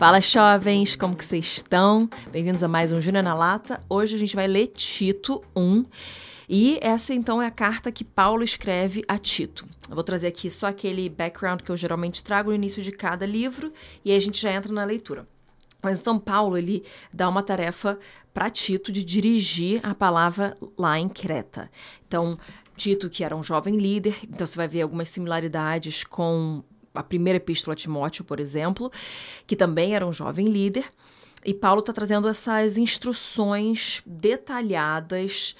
Fala jovens, como que vocês estão? Bem-vindos a mais um Júnior na Lata. Hoje a gente vai ler Tito 1. E essa então é a carta que Paulo escreve a Tito. Eu vou trazer aqui só aquele background que eu geralmente trago no início de cada livro e aí a gente já entra na leitura. Mas então Paulo ele dá uma tarefa para Tito de dirigir a palavra lá em Creta. Então Tito, que era um jovem líder, então você vai ver algumas similaridades com a primeira epístola a Timóteo, por exemplo, que também era um jovem líder. E Paulo está trazendo essas instruções detalhadas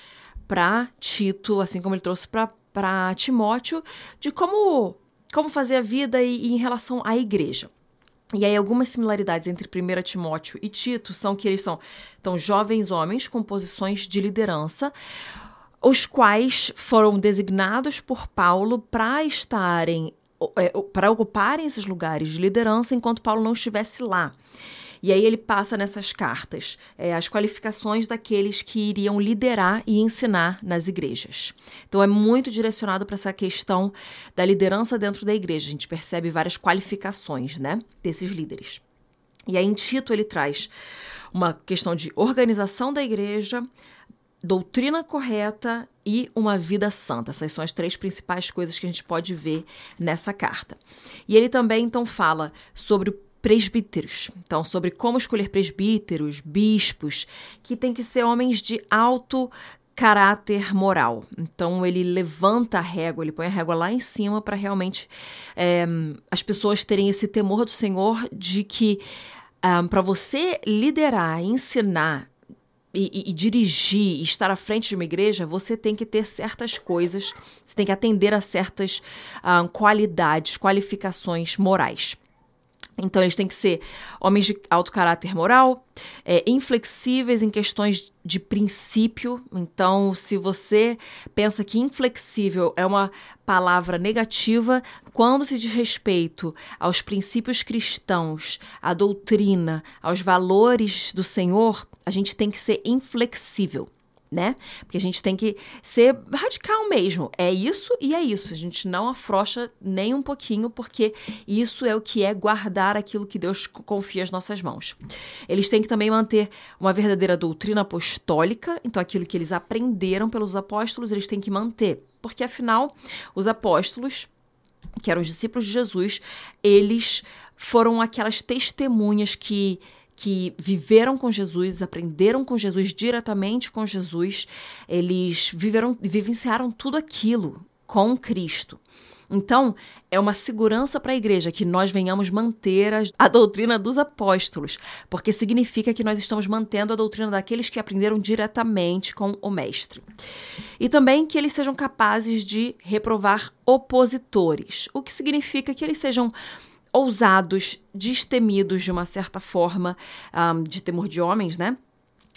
para Tito, assim como ele trouxe para Timóteo, de como, como fazer a vida e, e em relação à igreja. E aí, algumas similaridades entre 1 Timóteo e Tito são que eles são então, jovens homens com posições de liderança, os quais foram designados por Paulo para estarem, para ocuparem esses lugares de liderança enquanto Paulo não estivesse lá. E aí ele passa nessas cartas é, as qualificações daqueles que iriam liderar e ensinar nas igrejas. Então é muito direcionado para essa questão da liderança dentro da igreja. A gente percebe várias qualificações, né, desses líderes. E aí em Tito ele traz uma questão de organização da igreja, doutrina correta e uma vida santa. Essas são as três principais coisas que a gente pode ver nessa carta. E ele também então fala sobre presbíteros. Então, sobre como escolher presbíteros, bispos, que tem que ser homens de alto caráter moral. Então ele levanta a régua, ele põe a régua lá em cima para realmente é, as pessoas terem esse temor do Senhor de que um, ah, para você liderar, ensinar e, e, dirigir, estar à frente de uma igreja, você tem que ter certas coisas, você tem que atender a certas ah, qualidades, qualificações morais. Então, eles têm que ser homens de alto caráter moral, é, inflexíveis em questões de princípio. Então, se você pensa que inflexível é uma palavra negativa, quando se diz respeito aos princípios cristãos, à doutrina, aos valores do Senhor, a gente tem que ser inflexível né? Porque a gente tem que ser radical mesmo. É isso e é isso. A gente não afrouxa nem um pouquinho, porque isso é o que é guardar aquilo que Deus confia às nossas mãos. Eles têm que também manter uma verdadeira doutrina apostólica, então aquilo que eles aprenderam pelos apóstolos, eles têm que manter. Porque afinal, os apóstolos, que eram os discípulos de Jesus, eles foram aquelas testemunhas que que viveram com Jesus, aprenderam com Jesus, diretamente com Jesus, eles viveram, vivenciaram tudo aquilo com Cristo. Então, é uma segurança para a igreja que nós venhamos manter a, a, doutrina dos apóstolos, porque significa que nós estamos mantendo a doutrina daqueles que aprenderam diretamente com o Mestre. E também que eles sejam capazes de reprovar opositores, o que significa que eles sejam ousados, destemidos de uma certa forma, um, de temor de homens, né?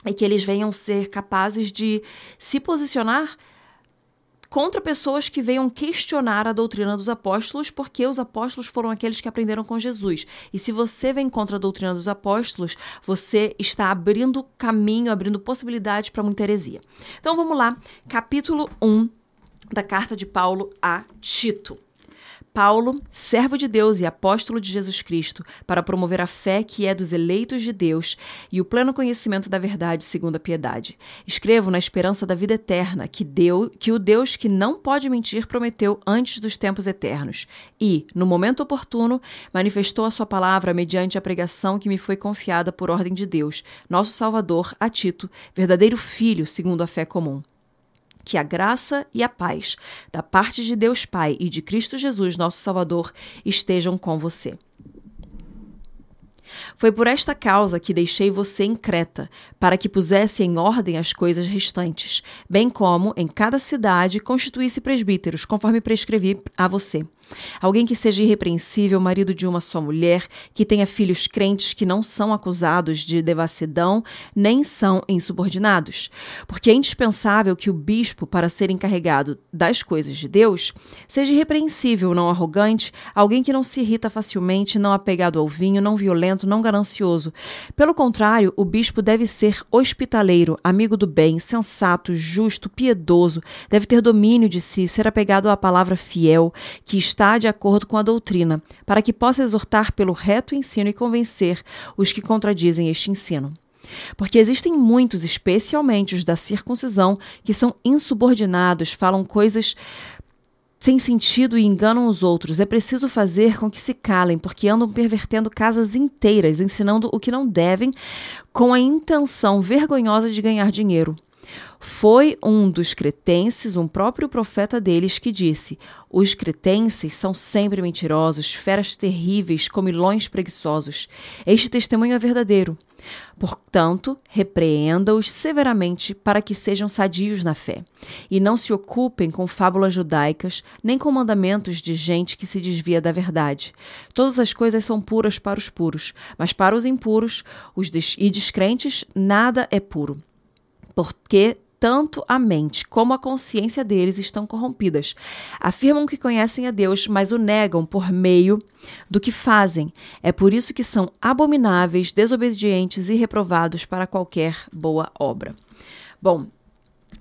E que eles venham ser capazes de se posicionar contra pessoas que venham questionar a doutrina dos apóstolos, porque os apóstolos foram aqueles que aprenderam com Jesus. E se você vem contra a doutrina dos apóstolos, você está abrindo caminho, abrindo possibilidades para muita heresia. Então vamos lá, capítulo 1 da carta de Paulo a Tito. Paulo, servo de Deus e apóstolo de Jesus Cristo, para promover a fé que é dos eleitos de Deus e o pleno conhecimento da verdade segundo a piedade. Escrevo na esperança da vida eterna que deu, que o Deus que não pode mentir prometeu antes dos tempos eternos e, no momento oportuno, manifestou a sua palavra mediante a pregação que me foi confiada por ordem de Deus, nosso Salvador, a Tito, verdadeiro filho segundo a fé comum. Que a graça e a paz da parte de Deus Pai e de Cristo Jesus, nosso Salvador, estejam com você. Foi por esta causa que deixei você em Creta, para que pusesse em ordem as coisas restantes, bem como, em cada cidade, constituísse presbíteros, conforme prescrevi a você. Alguém que seja irrepreensível, marido de uma só mulher, que tenha filhos crentes que não são acusados de devassidão, nem são insubordinados. Porque é indispensável que o bispo, para ser encarregado das coisas de Deus, seja irrepreensível, não arrogante, alguém que não se irrita facilmente, não apegado ao vinho, não violento, não ganancioso. Pelo contrário, o bispo deve ser hospitaleiro, amigo do bem, sensato, justo, piedoso, deve ter domínio de si, ser apegado à palavra fiel, que está de acordo com a doutrina, para que possa exortar pelo reto ensino e convencer os que contradizem este ensino. Porque existem muitos, especialmente os da circuncisão, que são insubordinados, falam coisas sem sentido e enganam os outros. É preciso fazer com que se calem, porque andam pervertendo casas inteiras, ensinando o que não devem, com a intenção vergonhosa de ganhar dinheiro. Foi um dos cretenses, um próprio profeta deles, que disse: Os cretenses são sempre mentirosos, feras terríveis, comilões preguiçosos. Este testemunho é verdadeiro. Portanto, repreenda-os severamente para que sejam sadios na fé, e não se ocupem com fábulas judaicas, nem com mandamentos de gente que se desvia da verdade. Todas as coisas são puras para os puros, mas para os impuros os e descrentes nada é puro. Porque tanto a mente como a consciência deles estão corrompidas. Afirmam que conhecem a Deus, mas o negam por meio do que fazem. É por isso que são abomináveis, desobedientes e reprovados para qualquer boa obra. Bom,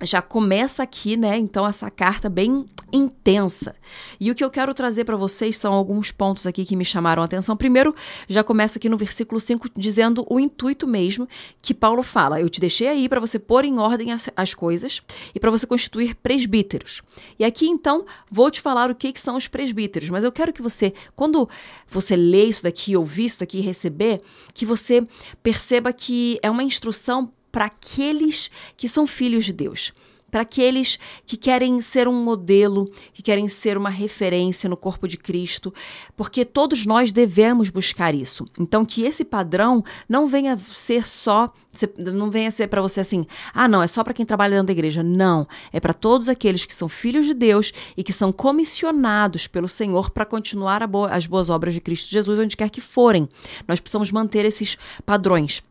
já começa aqui, né? Então, essa carta bem intensa. E o que eu quero trazer para vocês são alguns pontos aqui que me chamaram a atenção. Primeiro, já começa aqui no versículo 5 dizendo o intuito mesmo que Paulo fala. Eu te deixei aí para você pôr em ordem as, as coisas e para você constituir presbíteros. E aqui, então, vou te falar o que, que são os presbíteros, mas eu quero que você, quando você lê isso daqui, ouvir isso daqui receber, que você perceba que é uma instrução para aqueles que são filhos de Deus para aqueles que querem ser um modelo, que querem ser uma referência no corpo de Cristo, porque todos nós devemos buscar isso. Então, que esse padrão não venha ser só, não venha ser para você assim, ah, não, é só para quem trabalha dentro da igreja. Não, é para todos aqueles que são filhos de Deus e que são comissionados pelo Senhor para continuar as boas obras de Cristo Jesus, onde quer que forem. Nós precisamos manter esses padrões.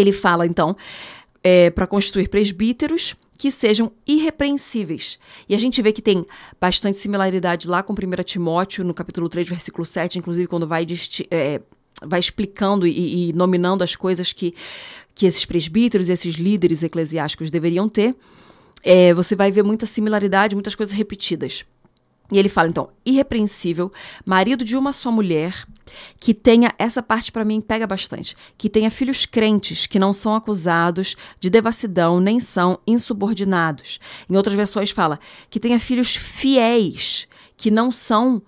Ele fala, então, é, para constituir presbíteros que sejam irrepreensíveis. E a gente vê que tem bastante similaridade lá com 1 Timóteo, no capítulo 3, versículo 7, inclusive quando vai, é, vai explicando e, e nominando as coisas que, que esses presbíteros e esses líderes eclesiásticos deveriam ter. É, você vai ver muita similaridade, muitas coisas repetidas. E ele fala, então, irrepreensível, marido de uma só mulher, que tenha, essa parte para mim pega bastante, que tenha filhos crentes, que não são acusados de devassidão, nem são insubordinados. Em outras versões fala, que tenha filhos fiéis, que não são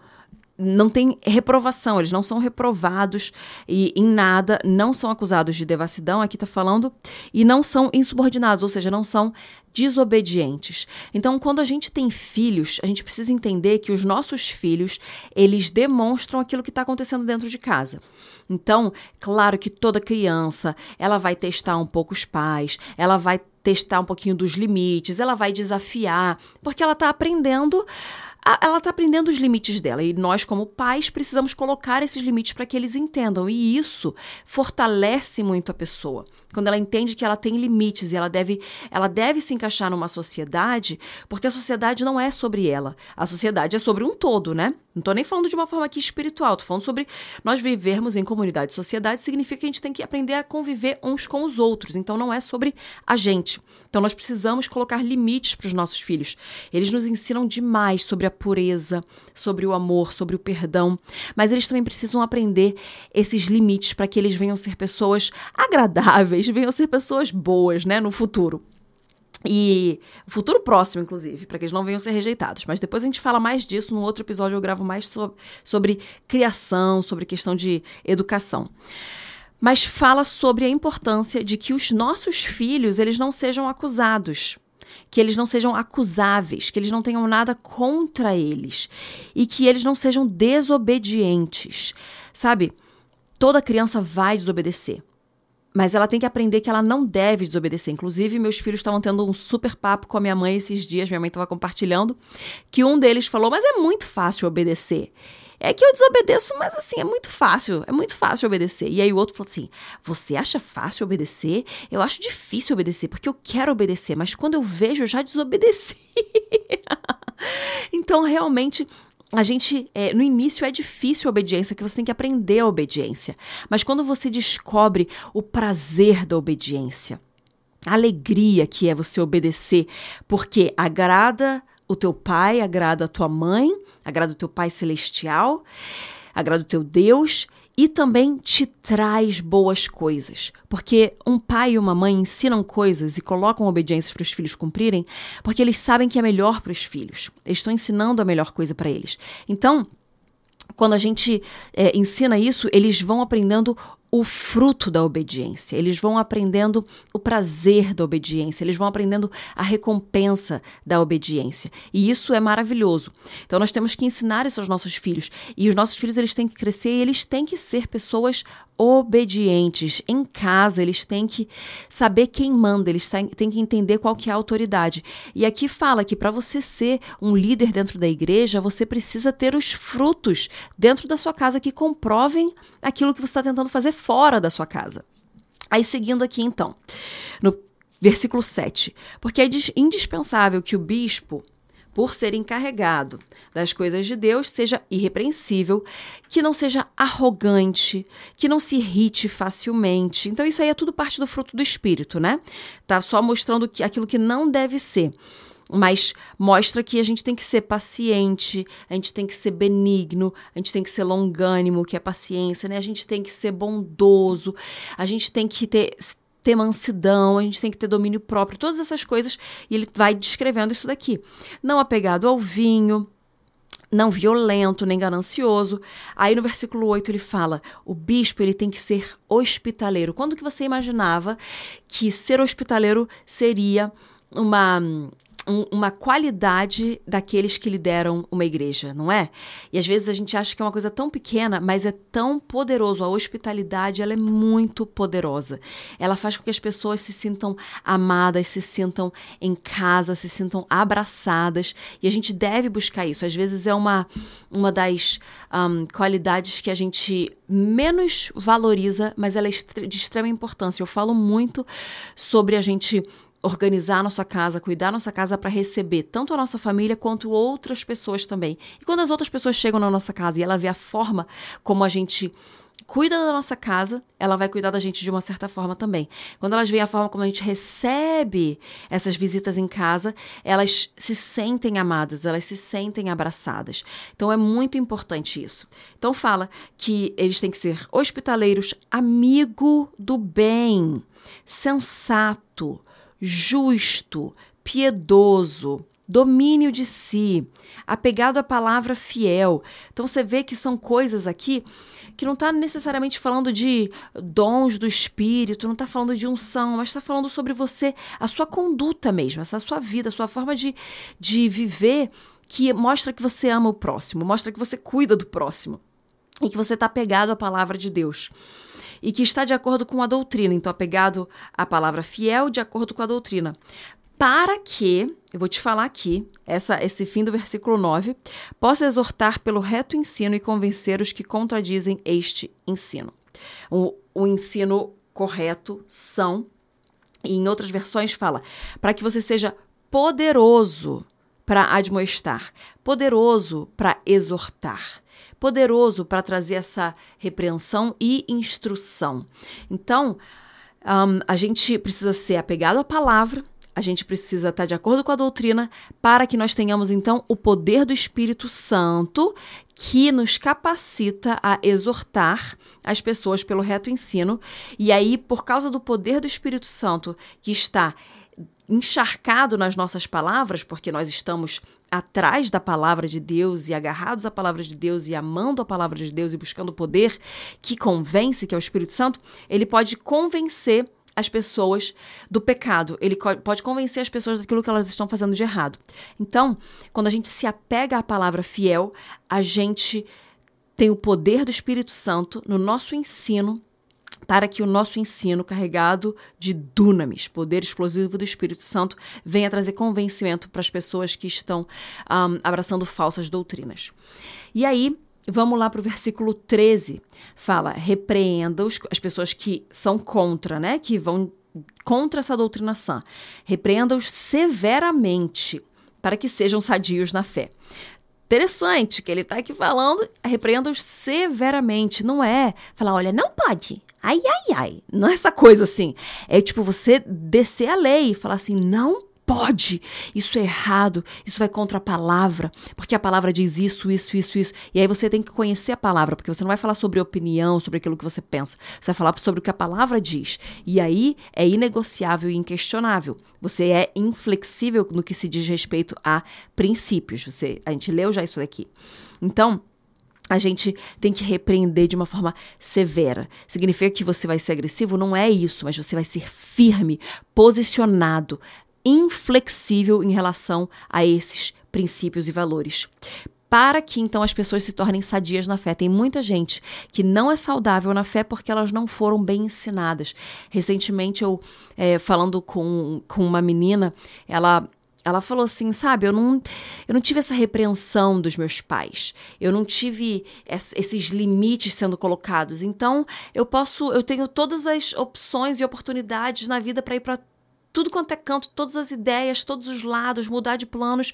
não tem reprovação, eles não são reprovados e em nada, não são acusados de devassidão, aqui está falando, e não são insubordinados, ou seja, não são desobedientes. Então, quando a gente tem filhos, a gente precisa entender que os nossos filhos, eles demonstram aquilo que está acontecendo dentro de casa. Então, claro que toda criança, ela vai testar um pouco os pais, ela vai testar um pouquinho dos limites, ela vai desafiar, porque ela está aprendendo ela está aprendendo os limites dela e nós, como pais, precisamos colocar esses limites para que eles entendam. E isso fortalece muito a pessoa. Quando ela entende que ela tem limites e ela deve, ela deve se encaixar numa sociedade, porque a sociedade não é sobre ela. A sociedade é sobre um todo, né? Não estou nem falando de uma forma aqui espiritual, estou falando sobre nós vivermos em comunidade. Sociedade significa que a gente tem que aprender a conviver uns com os outros. Então não é sobre a gente. Então nós precisamos colocar limites para os nossos filhos. Eles nos ensinam demais sobre a pureza, sobre o amor, sobre o perdão, mas eles também precisam aprender esses limites para que eles venham ser pessoas agradáveis, venham ser pessoas boas, né, no futuro. E futuro próximo, inclusive, para que eles não venham ser rejeitados. Mas depois a gente fala mais disso. No outro episódio eu gravo mais sobre, sobre criação, sobre questão de educação. Mas fala sobre a importância de que os nossos filhos eles não sejam acusados que eles não sejam acusáveis, que eles não tenham nada contra eles e que eles não sejam desobedientes. Sabe? Toda criança vai desobedecer. Mas ela tem que aprender que ela não deve desobedecer. Inclusive, meus filhos estavam tendo um super papo com a minha mãe esses dias, minha mãe estava compartilhando, que um deles falou: Mas é muito fácil obedecer. É que eu desobedeço, mas assim, é muito fácil, é muito fácil obedecer. E aí o outro falou assim: Você acha fácil obedecer? Eu acho difícil obedecer, porque eu quero obedecer, mas quando eu vejo, eu já desobedeci. então, realmente, a gente, é, no início é difícil a obediência, que você tem que aprender a obediência. Mas quando você descobre o prazer da obediência, a alegria que é você obedecer, porque agrada o teu pai, agrada a tua mãe, agrada o teu pai celestial, agrada o teu Deus e também te traz boas coisas. Porque um pai e uma mãe ensinam coisas e colocam obediências para os filhos cumprirem, porque eles sabem que é melhor para os filhos. Eles estão ensinando a melhor coisa para eles. Então, quando a gente é, ensina isso, eles vão aprendendo o fruto da obediência, eles vão aprendendo o prazer da obediência, eles vão aprendendo a recompensa da obediência. E isso é maravilhoso. Então nós temos que ensinar isso aos nossos filhos. E os nossos filhos eles têm que crescer e eles têm que ser pessoas obedientes. Em casa, eles têm que saber quem manda, eles têm, que entender qual que é a autoridade. E aqui fala que para você ser um líder dentro da igreja, você precisa ter os frutos dentro da sua casa que comprovem aquilo que você está tentando fazer fora da sua casa. Aí, seguindo aqui então, no versículo 7, porque é indispensável que o bispo por ser encarregado das coisas de Deus, seja irrepreensível, que não seja arrogante, que não se irrite facilmente. Então, isso aí é tudo parte do fruto do espírito, né? Tá só mostrando que aquilo que não deve ser mas mostra que a gente tem que ser paciente, a gente tem que ser benigno, a gente tem que ser longânimo, que é paciência, né? A gente tem que ser bondoso, a gente tem que ter ter mansidão, a gente tem que ter domínio próprio, todas essas coisas. E ele vai descrevendo isso daqui. Não apegado ao vinho, não violento nem ganancioso. Aí no versículo 8 ele fala: "O bispo ele tem que ser hospitaleiro". Quando que você imaginava que ser hospitaleiro seria uma um, uma qualidade daqueles que lideram uma igreja, não é? E às vezes a gente acha que é uma coisa tão pequena, mas é tão poderoso. A hospitalidade, ela é muito poderosa. Ela faz com que as pessoas se sintam amadas, se sintam em casa, se sintam abraçadas. E a gente deve buscar isso. Às vezes é uma, uma das um, qualidades que a gente menos valoriza, mas ela é de extrema importância. Eu falo muito sobre a gente organizar a nossa casa, cuidar da nossa casa para receber tanto a nossa família quanto outras pessoas também. E quando as outras pessoas chegam na nossa casa e ela vê a forma como a gente cuida da nossa casa, ela vai cuidar da gente de uma certa forma também. Quando elas veem a forma como a gente recebe essas visitas em casa, elas se sentem amadas, elas se sentem abraçadas. Então é muito importante isso. Então fala que eles têm que ser hospitaleiros, amigo do bem, sensato, justo, piedoso, domínio de si, apegado à palavra fiel. Então você vê que são coisas aqui que não está necessariamente falando de dons do espírito, não está falando de unção, mas está falando sobre você, a sua conduta mesmo, essa sua vida, a sua forma de, de viver que mostra que você ama o próximo, mostra que você cuida do próximo e que você está apegado à palavra de Deus e que está de acordo com a doutrina, então apegado à palavra fiel de acordo com a doutrina. Para que, eu vou te falar aqui, essa, esse fim do versículo 9, possa exortar pelo reto ensino e convencer os que contradizem este ensino. O, o ensino correto são, e em outras versões fala, para que você seja poderoso para admoestar, poderoso para exortar poderoso para trazer essa repreensão e instrução. Então, um, a gente precisa ser apegado à palavra, a gente precisa estar de acordo com a doutrina para que nós tenhamos então o poder do Espírito Santo que nos capacita a exortar as pessoas pelo reto ensino. E aí, por causa do poder do Espírito Santo que está encharcado nas nossas palavras, porque nós estamos atrás da palavra de Deus e agarrados à palavra de Deus e amando a palavra de Deus e buscando o poder que convence, que é o Espírito Santo, ele pode convencer as pessoas do pecado, ele pode convencer as pessoas daquilo que elas estão fazendo de errado. Então, quando a gente se apega à palavra fiel, a gente tem o poder do Espírito Santo no nosso ensino para que o nosso ensino carregado de dunamis, poder explosivo do Espírito Santo, venha trazer convencimento para as pessoas que estão um, abraçando falsas doutrinas. E aí, vamos lá para o versículo 13. Fala: repreenda os, as pessoas que são contra, né? Que vão contra essa doutrina sã. Repreenda-os severamente, para que sejam sadios na fé interessante que ele está aqui falando, repreenda-os severamente. Não é falar, olha, não pode, Ai, ai, ai. Não é essa coisa assim. É tipo você descer a lei e falar assim: não pode, isso é errado, isso vai contra a palavra, porque a palavra diz isso, isso, isso, isso. E aí você tem que conhecer a palavra, porque você não vai falar sobre opinião, sobre aquilo que você pensa, você vai falar sobre o que a palavra diz. E aí é inegociável e inquestionável. Você é inflexível no que se diz respeito a princípios. Você, a gente leu já isso daqui. Então, a gente tem que repreender de uma forma severa. Significa que você vai ser agressivo? Não é isso, mas você vai ser firme, posicionado, inflexível em relação a esses princípios e valores. Para que então as pessoas se tornem sadias na fé. Tem muita gente que não é saudável na fé porque elas não foram bem ensinadas. Recentemente, eu, é, falando com, com uma menina, ela ela falou assim, sabe, eu não, eu não tive essa repreensão dos meus pais. Eu não tive esses limites sendo colocados. Então, eu posso, eu tenho todas as opções e oportunidades na vida para ir para tudo quanto é canto, todas as ideias, todos os lados, mudar de planos.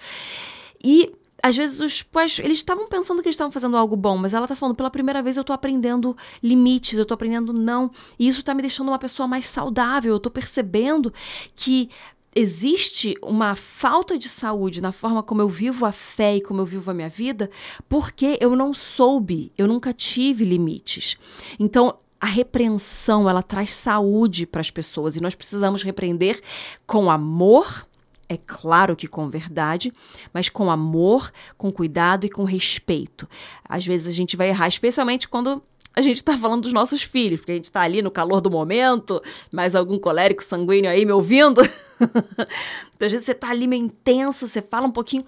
E às vezes os pais, eles estavam pensando que eles estavam fazendo algo bom, mas ela tá falando, pela primeira vez eu tô aprendendo limites, eu tô aprendendo não, e isso tá me deixando uma pessoa mais saudável, eu tô percebendo que existe uma falta de saúde na forma como eu vivo a fé e como eu vivo a minha vida, porque eu não soube, eu nunca tive limites. Então, a repreensão, ela traz saúde para as pessoas e nós precisamos repreender com amor, é claro que com verdade, mas com amor, com cuidado e com respeito. Às vezes a gente vai errar, especialmente quando a gente está falando dos nossos filhos, porque a gente está ali no calor do momento, mais algum colérico sanguíneo aí me ouvindo. então, às vezes você está ali meio intenso, você fala um pouquinho,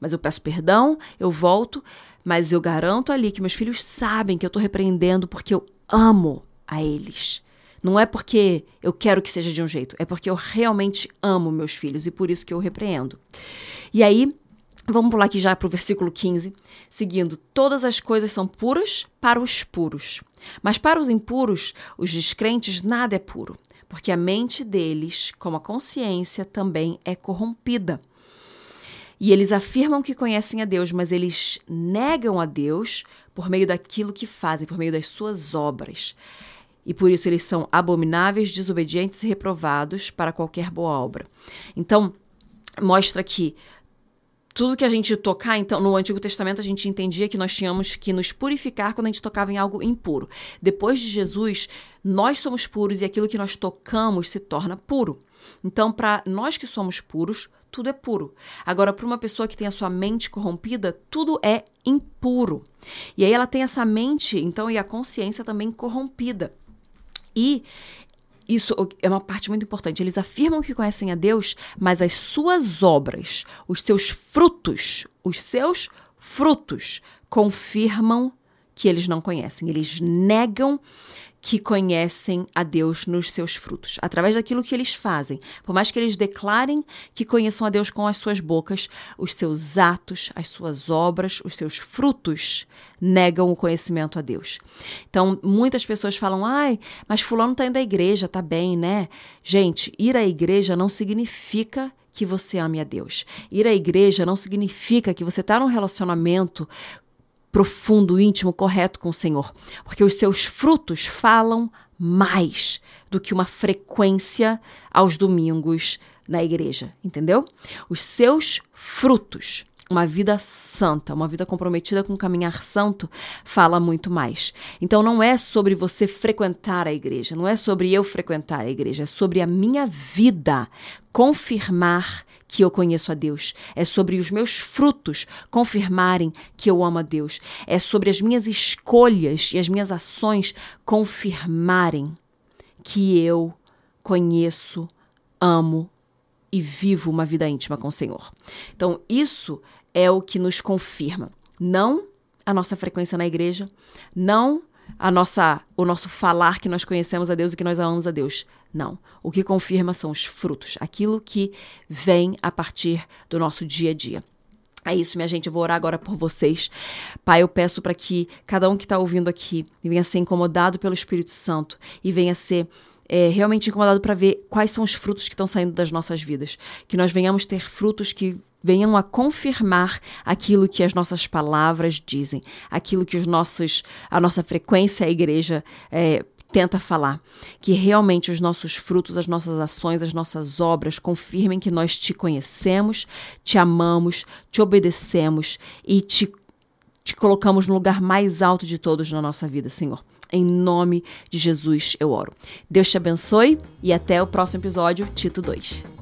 mas eu peço perdão, eu volto, mas eu garanto ali que meus filhos sabem que eu estou repreendendo porque eu amo a eles. Não é porque eu quero que seja de um jeito, é porque eu realmente amo meus filhos e por isso que eu repreendo. E aí, Vamos pular aqui já para o versículo 15, seguindo: Todas as coisas são puras para os puros, mas para os impuros, os descrentes, nada é puro, porque a mente deles, como a consciência, também é corrompida. E eles afirmam que conhecem a Deus, mas eles negam a Deus por meio daquilo que fazem, por meio das suas obras. E por isso eles são abomináveis, desobedientes e reprovados para qualquer boa obra. Então, mostra que tudo que a gente tocar, então, no Antigo Testamento a gente entendia que nós tínhamos que nos purificar quando a gente tocava em algo impuro. Depois de Jesus, nós somos puros e aquilo que nós tocamos se torna puro. Então, para nós que somos puros, tudo é puro. Agora, para uma pessoa que tem a sua mente corrompida, tudo é impuro. E aí ela tem essa mente, então, e a consciência também corrompida. E isso é uma parte muito importante. Eles afirmam que conhecem a Deus, mas as suas obras, os seus frutos, os seus frutos confirmam que eles não conhecem. Eles negam que conhecem a Deus nos seus frutos, através daquilo que eles fazem. Por mais que eles declarem que conheçam a Deus com as suas bocas, os seus atos, as suas obras, os seus frutos negam o conhecimento a Deus. Então, muitas pessoas falam: "Ai, mas fulano está indo à igreja, tá bem, né?" Gente, ir à igreja não significa que você ame a Deus. Ir à igreja não significa que você está num relacionamento profundo, íntimo, correto com o Senhor. Porque os seus frutos falam mais do que uma frequência aos domingos na igreja, entendeu? Os seus frutos, uma vida santa, uma vida comprometida com o caminhar santo, fala muito mais. Então não é sobre você frequentar a igreja, não é sobre eu frequentar a igreja, é sobre a minha vida confirmar que eu conheço a Deus. É sobre os meus frutos confirmarem que eu amo a Deus. É sobre as minhas escolhas e as minhas ações confirmarem que eu conheço, amo e vivo uma vida íntima com o Senhor. Então, isso é o que nos confirma. Não a nossa frequência na igreja, não a nossa, o nosso falar que nós conhecemos a Deus e que nós amamos a Deus. Não. O que confirma são os frutos, aquilo que vem a partir do nosso dia a dia. É isso, minha gente. Eu vou orar agora por vocês. Pai, eu peço para que cada um que está ouvindo aqui venha ser incomodado pelo Espírito Santo e venha ser é, realmente incomodado para ver quais são os frutos que estão saindo das nossas vidas. Que nós venhamos ter frutos que venham a confirmar aquilo que as nossas palavras dizem, aquilo que os nossos, a nossa frequência à igreja é, tenta falar. Que realmente os nossos frutos, as nossas ações, as nossas obras confirmem que nós te conhecemos, te amamos, te obedecemos e te, te colocamos no lugar mais alto de todos na nossa vida, Senhor. Em nome de Jesus eu oro. Deus te abençoe e até o próximo episódio, Tito 2.